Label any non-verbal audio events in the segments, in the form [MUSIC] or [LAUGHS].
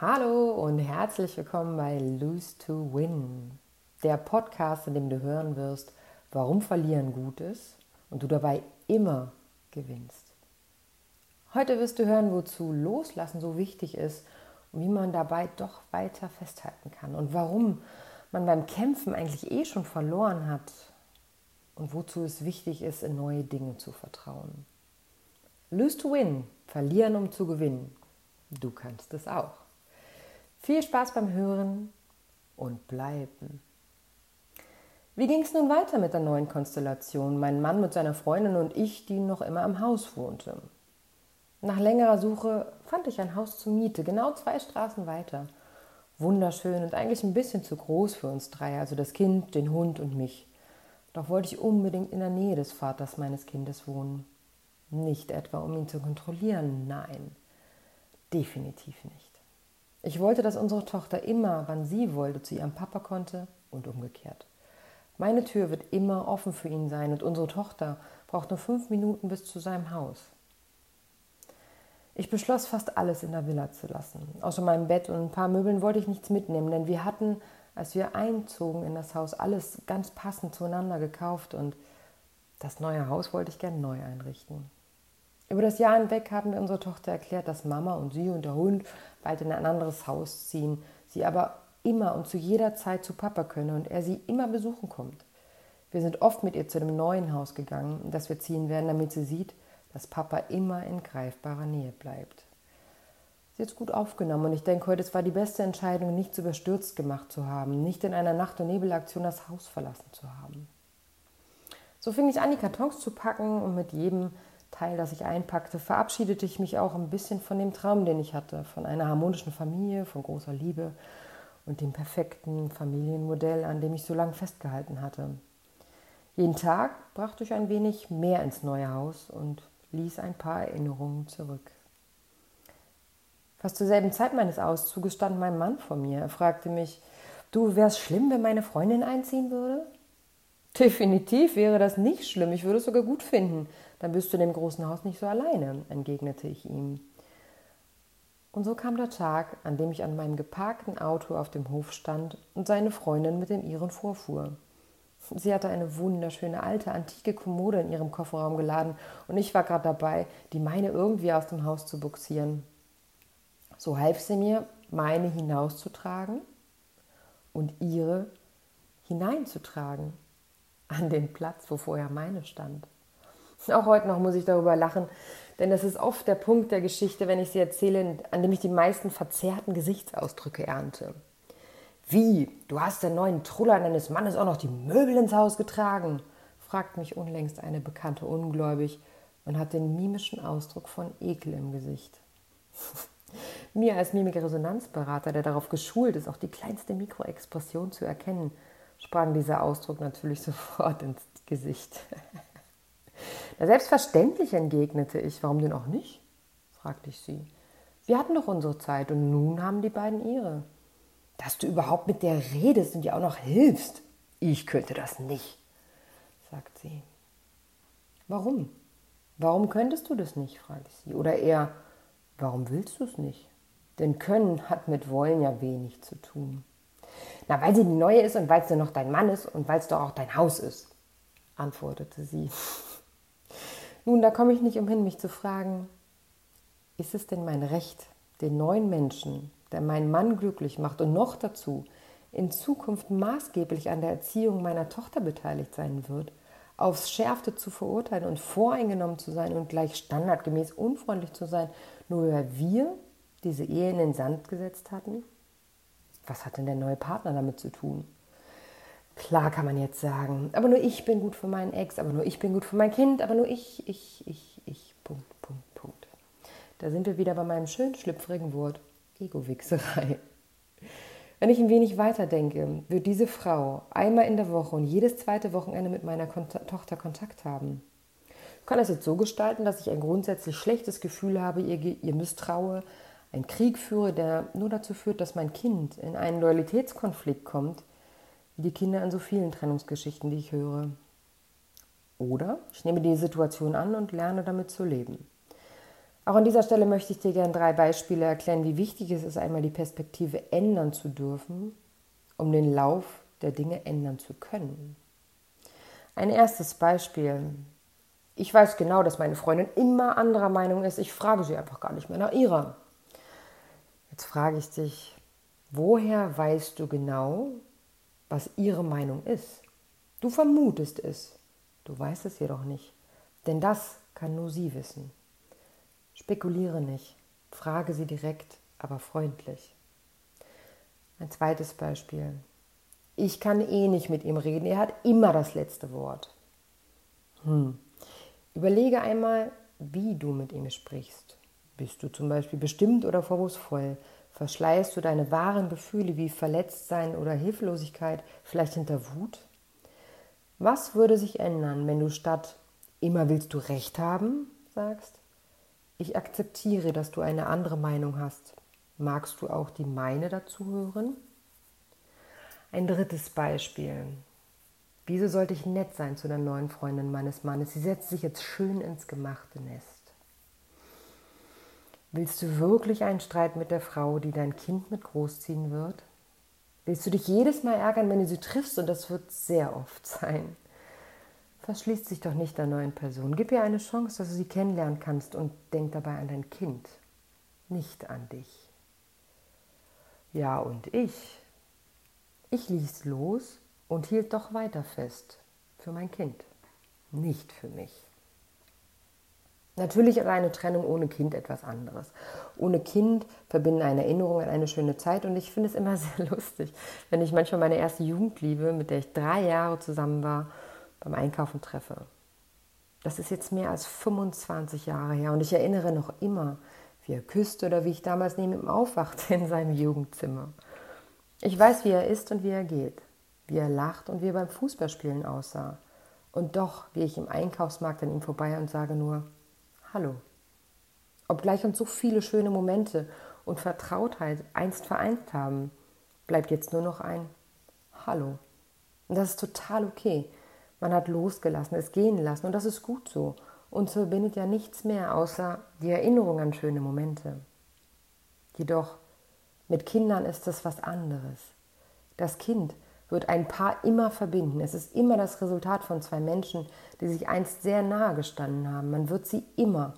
Hallo und herzlich willkommen bei Lose to Win, der Podcast, in dem du hören wirst, warum Verlieren gut ist und du dabei immer gewinnst. Heute wirst du hören, wozu Loslassen so wichtig ist und wie man dabei doch weiter festhalten kann und warum man beim Kämpfen eigentlich eh schon verloren hat und wozu es wichtig ist, in neue Dinge zu vertrauen. Lose to win, verlieren um zu gewinnen. Du kannst es auch. Viel Spaß beim Hören und Bleiben. Wie ging es nun weiter mit der neuen Konstellation? Mein Mann mit seiner Freundin und ich, die noch immer am Haus wohnte. Nach längerer Suche fand ich ein Haus zur Miete, genau zwei Straßen weiter. Wunderschön und eigentlich ein bisschen zu groß für uns drei, also das Kind, den Hund und mich. Doch wollte ich unbedingt in der Nähe des Vaters meines Kindes wohnen. Nicht etwa, um ihn zu kontrollieren, nein, definitiv nicht. Ich wollte, dass unsere Tochter immer, wann sie wollte, zu ihrem Papa konnte und umgekehrt. Meine Tür wird immer offen für ihn sein und unsere Tochter braucht nur fünf Minuten bis zu seinem Haus. Ich beschloss, fast alles in der Villa zu lassen. Außer meinem Bett und ein paar Möbeln wollte ich nichts mitnehmen, denn wir hatten, als wir einzogen in das Haus, alles ganz passend zueinander gekauft und das neue Haus wollte ich gern neu einrichten. Über das Jahr hinweg haben wir unserer Tochter erklärt, dass Mama und sie und der Hund bald in ein anderes Haus ziehen, sie aber immer und zu jeder Zeit zu Papa könne und er sie immer besuchen kommt. Wir sind oft mit ihr zu dem neuen Haus gegangen, das wir ziehen werden, damit sie sieht, dass Papa immer in greifbarer Nähe bleibt. Sie hat es gut aufgenommen und ich denke heute, es war die beste Entscheidung, nicht zu überstürzt gemacht zu haben, nicht in einer Nacht- und Nebelaktion das Haus verlassen zu haben. So fing ich an, die Kartons zu packen und mit jedem Teil, das ich einpackte, verabschiedete ich mich auch ein bisschen von dem Traum, den ich hatte, von einer harmonischen Familie, von großer Liebe und dem perfekten Familienmodell, an dem ich so lange festgehalten hatte. Jeden Tag brachte ich ein wenig mehr ins neue Haus und ließ ein paar Erinnerungen zurück. Fast zur selben Zeit meines Auszuges stand mein Mann vor mir. Er fragte mich, du, wär's schlimm, wenn meine Freundin einziehen würde? Definitiv wäre das nicht schlimm, ich würde es sogar gut finden. Dann bist du in dem großen Haus nicht so alleine, entgegnete ich ihm. Und so kam der Tag, an dem ich an meinem geparkten Auto auf dem Hof stand und seine Freundin mit dem ihren vorfuhr. Sie hatte eine wunderschöne alte antike Kommode in ihrem Kofferraum geladen und ich war gerade dabei, die meine irgendwie aus dem Haus zu buxieren. So half sie mir, meine hinauszutragen und ihre hineinzutragen an den Platz, wo vorher meine stand. Auch heute noch muss ich darüber lachen, denn das ist oft der Punkt der Geschichte, wenn ich sie erzähle, an dem ich die meisten verzerrten Gesichtsausdrücke ernte. Wie? Du hast den neuen Truller deines Mannes auch noch die Möbel ins Haus getragen? fragt mich unlängst eine Bekannte ungläubig und hat den mimischen Ausdruck von Ekel im Gesicht. [LAUGHS] Mir als Mimikresonanzberater, der darauf geschult ist, auch die kleinste Mikroexpression zu erkennen, sprang dieser Ausdruck natürlich [LAUGHS] sofort ins Gesicht. [LAUGHS] Na, selbstverständlich entgegnete ich. Warum denn auch nicht? fragte ich sie. Wir hatten doch unsere Zeit und nun haben die beiden ihre dass du überhaupt mit der redest und ihr auch noch hilfst. Ich könnte das nicht, sagt sie. Warum? Warum könntest du das nicht, frage ich sie. Oder eher, warum willst du es nicht? Denn können hat mit wollen ja wenig zu tun. Na, weil sie die neue ist und weil es nur noch dein Mann ist und weil es doch auch dein Haus ist, antwortete sie. [LAUGHS] Nun, da komme ich nicht umhin, mich zu fragen, ist es denn mein Recht, den neuen Menschen der meinen Mann glücklich macht und noch dazu in Zukunft maßgeblich an der Erziehung meiner Tochter beteiligt sein wird, aufs Schärfte zu verurteilen und voreingenommen zu sein und gleich standardgemäß unfreundlich zu sein, nur weil wir diese Ehe in den Sand gesetzt hatten? Was hat denn der neue Partner damit zu tun? Klar kann man jetzt sagen, aber nur ich bin gut für meinen Ex, aber nur ich bin gut für mein Kind, aber nur ich, ich, ich, ich, Punkt, Punkt, Punkt. Da sind wir wieder bei meinem schön schlüpfrigen Wort Ego-Wichserei. Wenn ich ein wenig weiterdenke, wird diese Frau einmal in der Woche und jedes zweite Wochenende mit meiner Kont Tochter Kontakt haben. Ich kann es jetzt so gestalten, dass ich ein grundsätzlich schlechtes Gefühl habe, ihr, ihr misstraue, einen Krieg führe, der nur dazu führt, dass mein Kind in einen Loyalitätskonflikt kommt, wie die Kinder in so vielen Trennungsgeschichten, die ich höre. Oder ich nehme die Situation an und lerne damit zu leben. Auch an dieser Stelle möchte ich dir gerne drei Beispiele erklären, wie wichtig es ist, einmal die Perspektive ändern zu dürfen, um den Lauf der Dinge ändern zu können. Ein erstes Beispiel. Ich weiß genau, dass meine Freundin immer anderer Meinung ist. Ich frage sie einfach gar nicht mehr nach ihrer. Jetzt frage ich dich, woher weißt du genau, was ihre Meinung ist? Du vermutest es, du weißt es jedoch nicht, denn das kann nur sie wissen. Spekuliere nicht, frage sie direkt, aber freundlich. Ein zweites Beispiel. Ich kann eh nicht mit ihm reden, er hat immer das letzte Wort. Hm. Überlege einmal, wie du mit ihm sprichst. Bist du zum Beispiel bestimmt oder vorwurfsvoll? Verschleißt du deine wahren Gefühle wie Verletztsein oder Hilflosigkeit vielleicht hinter Wut? Was würde sich ändern, wenn du statt immer willst du Recht haben sagst? Ich akzeptiere, dass du eine andere Meinung hast. Magst du auch die meine dazu hören? Ein drittes Beispiel. Wieso sollte ich nett sein zu der neuen Freundin meines Mannes? Sie setzt sich jetzt schön ins gemachte Nest. Willst du wirklich einen Streit mit der Frau, die dein Kind mit großziehen wird? Willst du dich jedes Mal ärgern, wenn du sie triffst? Und das wird sehr oft sein. Verschließ dich doch nicht der neuen Person. Gib ihr eine Chance, dass du sie kennenlernen kannst und denk dabei an dein Kind, nicht an dich. Ja, und ich. Ich ließ los und hielt doch weiter fest für mein Kind, nicht für mich. Natürlich ist eine Trennung ohne Kind etwas anderes. Ohne Kind verbinden eine Erinnerung an eine schöne Zeit und ich finde es immer [LAUGHS] sehr lustig, wenn ich manchmal meine erste Jugendliebe, mit der ich drei Jahre zusammen war, beim Einkaufen treffe. Das ist jetzt mehr als 25 Jahre her und ich erinnere noch immer, wie er küsste oder wie ich damals neben ihm aufwachte in seinem Jugendzimmer. Ich weiß, wie er ist und wie er geht, wie er lacht und wie er beim Fußballspielen aussah. Und doch, wie ich im Einkaufsmarkt an ihm vorbei und sage nur, Hallo. Obgleich uns so viele schöne Momente und Vertrautheit einst vereint haben, bleibt jetzt nur noch ein Hallo. Und das ist total okay. Man hat losgelassen, es gehen lassen und das ist gut so. Uns verbindet ja nichts mehr außer die Erinnerung an schöne Momente. Jedoch mit Kindern ist das was anderes. Das Kind wird ein Paar immer verbinden. Es ist immer das Resultat von zwei Menschen, die sich einst sehr nahe gestanden haben. Man wird sie immer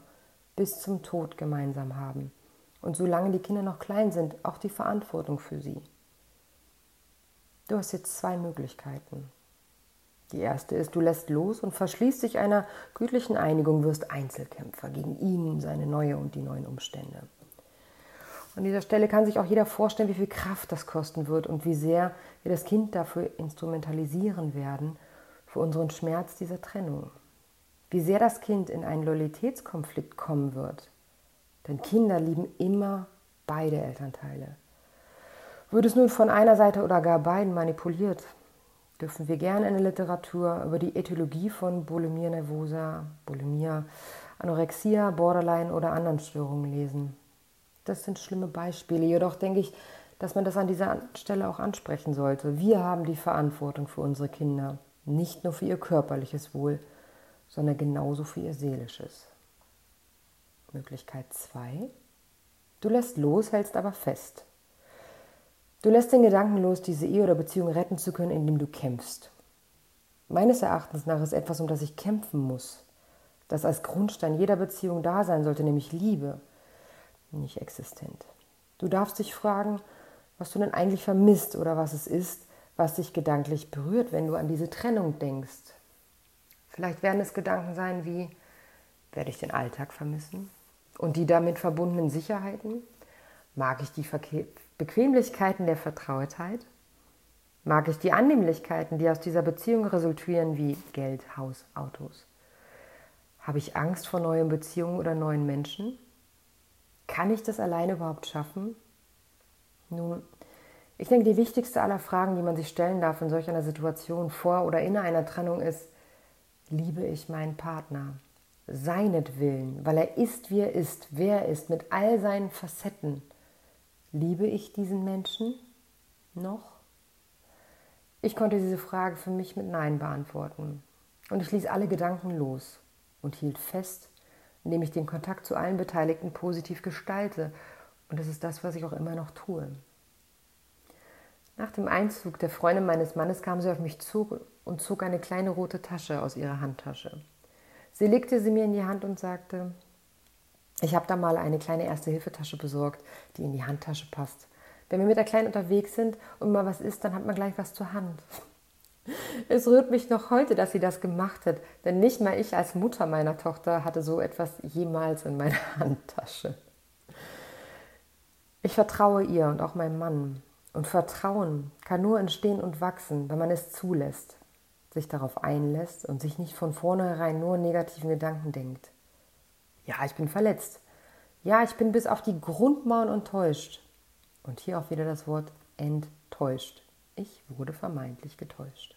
bis zum Tod gemeinsam haben. Und solange die Kinder noch klein sind, auch die Verantwortung für sie. Du hast jetzt zwei Möglichkeiten. Die erste ist, du lässt los und verschließt dich einer gütlichen Einigung, wirst Einzelkämpfer gegen ihn, seine neue und die neuen Umstände. An dieser Stelle kann sich auch jeder vorstellen, wie viel Kraft das kosten wird und wie sehr wir das Kind dafür instrumentalisieren werden, für unseren Schmerz dieser Trennung. Wie sehr das Kind in einen Loyalitätskonflikt kommen wird. Denn Kinder lieben immer beide Elternteile. Wird es nun von einer Seite oder gar beiden manipuliert, dürfen wir gerne in der Literatur über die Ethologie von Bulimia nervosa, Bulimia, Anorexia, Borderline oder anderen Störungen lesen. Das sind schlimme Beispiele. Jedoch denke ich, dass man das an dieser Stelle auch ansprechen sollte. Wir haben die Verantwortung für unsere Kinder, nicht nur für ihr körperliches Wohl, sondern genauso für ihr seelisches. Möglichkeit 2. Du lässt los, hältst aber fest. Du lässt den Gedanken los, diese Ehe oder Beziehung retten zu können, indem du kämpfst. Meines Erachtens nach ist etwas, um das ich kämpfen muss, das als Grundstein jeder Beziehung da sein sollte, nämlich Liebe nicht existent. Du darfst dich fragen, was du denn eigentlich vermisst oder was es ist, was dich gedanklich berührt, wenn du an diese Trennung denkst. Vielleicht werden es Gedanken sein wie, werde ich den Alltag vermissen? Und die damit verbundenen Sicherheiten? Mag ich die Bequemlichkeiten der Vertrautheit? Mag ich die Annehmlichkeiten, die aus dieser Beziehung resultieren, wie Geld, Haus, Autos? Habe ich Angst vor neuen Beziehungen oder neuen Menschen? Kann ich das alleine überhaupt schaffen? Nun, ich denke, die wichtigste aller Fragen, die man sich stellen darf in solch einer Situation vor oder in einer Trennung ist, liebe ich meinen Partner? Seinetwillen, weil er ist, wie er ist, wer er ist, mit all seinen Facetten. Liebe ich diesen Menschen noch? Ich konnte diese Frage für mich mit Nein beantworten. Und ich ließ alle Gedanken los und hielt fest indem ich den Kontakt zu allen Beteiligten positiv gestalte. Und das ist das, was ich auch immer noch tue. Nach dem Einzug der Freundin meines Mannes kam sie auf mich zu und zog eine kleine rote Tasche aus ihrer Handtasche. Sie legte sie mir in die Hand und sagte, ich habe da mal eine kleine Erste-Hilfe-Tasche besorgt, die in die Handtasche passt. Wenn wir mit der Kleinen unterwegs sind und mal was ist, dann hat man gleich was zur Hand. Es rührt mich noch heute, dass sie das gemacht hat, denn nicht mal ich als Mutter meiner Tochter hatte so etwas jemals in meiner [LAUGHS] Handtasche. Ich vertraue ihr und auch meinem Mann. Und Vertrauen kann nur entstehen und wachsen, wenn man es zulässt, sich darauf einlässt und sich nicht von vornherein nur negativen Gedanken denkt. Ja, ich bin verletzt. Ja, ich bin bis auf die Grundmauern enttäuscht. Und hier auch wieder das Wort enttäuscht. Ich wurde vermeintlich getäuscht.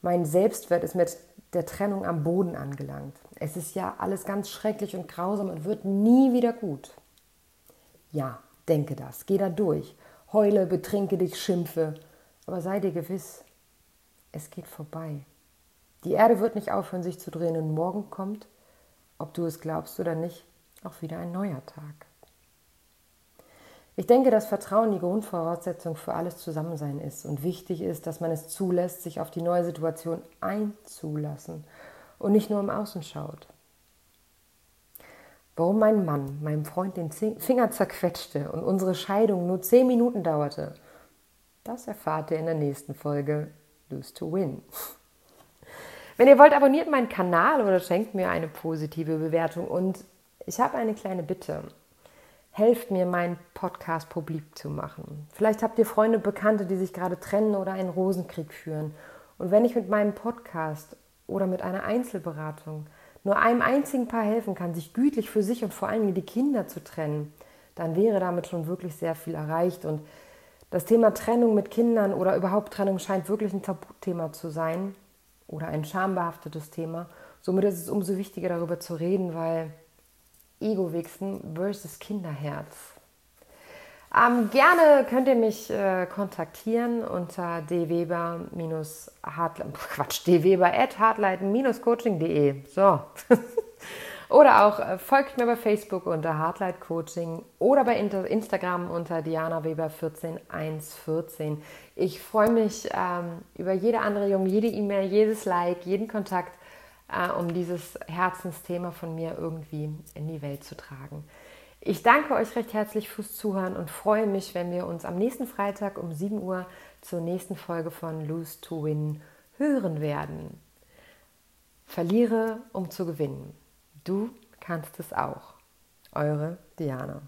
Mein Selbstwert ist mit der Trennung am Boden angelangt. Es ist ja alles ganz schrecklich und grausam und wird nie wieder gut. Ja, denke das, geh da durch, heule, betrinke dich, schimpfe, aber sei dir gewiss, es geht vorbei. Die Erde wird nicht aufhören, sich zu drehen und morgen kommt, ob du es glaubst oder nicht, auch wieder ein neuer Tag. Ich denke, dass Vertrauen die Grundvoraussetzung für alles Zusammensein ist und wichtig ist, dass man es zulässt, sich auf die neue Situation einzulassen und nicht nur im Außen schaut. Warum mein Mann meinem Freund den Finger zerquetschte und unsere Scheidung nur zehn Minuten dauerte, das erfahrt ihr in der nächsten Folge Lose to Win. Wenn ihr wollt, abonniert meinen Kanal oder schenkt mir eine positive Bewertung. Und ich habe eine kleine Bitte helft mir, meinen Podcast publik zu machen. Vielleicht habt ihr Freunde, Bekannte, die sich gerade trennen oder einen Rosenkrieg führen. Und wenn ich mit meinem Podcast oder mit einer Einzelberatung nur einem einzigen Paar helfen kann, sich gütlich für sich und vor allem die Kinder zu trennen, dann wäre damit schon wirklich sehr viel erreicht. Und das Thema Trennung mit Kindern oder überhaupt Trennung scheint wirklich ein Tabuthema zu sein oder ein schambehaftetes Thema. Somit ist es umso wichtiger, darüber zu reden, weil Ego-Wichsen versus Kinderherz. Ähm, gerne könnt ihr mich äh, kontaktieren unter dweber-hartleiten, [LAUGHS] Quatsch, dweber-hartleiten-coaching.de. So. [LAUGHS] oder auch äh, folgt mir bei Facebook unter Hardlight Coaching oder bei Instagram unter Diana Weber 14114. Ich freue mich ähm, über jede Anregung, jede E-Mail, jedes Like, jeden Kontakt äh, um dieses Herzensthema von mir irgendwie in die Welt zu tragen. Ich danke euch recht herzlich fürs Zuhören und freue mich, wenn wir uns am nächsten Freitag um 7 Uhr zur nächsten Folge von Lose to Win hören werden. Verliere, um zu gewinnen. Du kannst es auch. Eure Diana.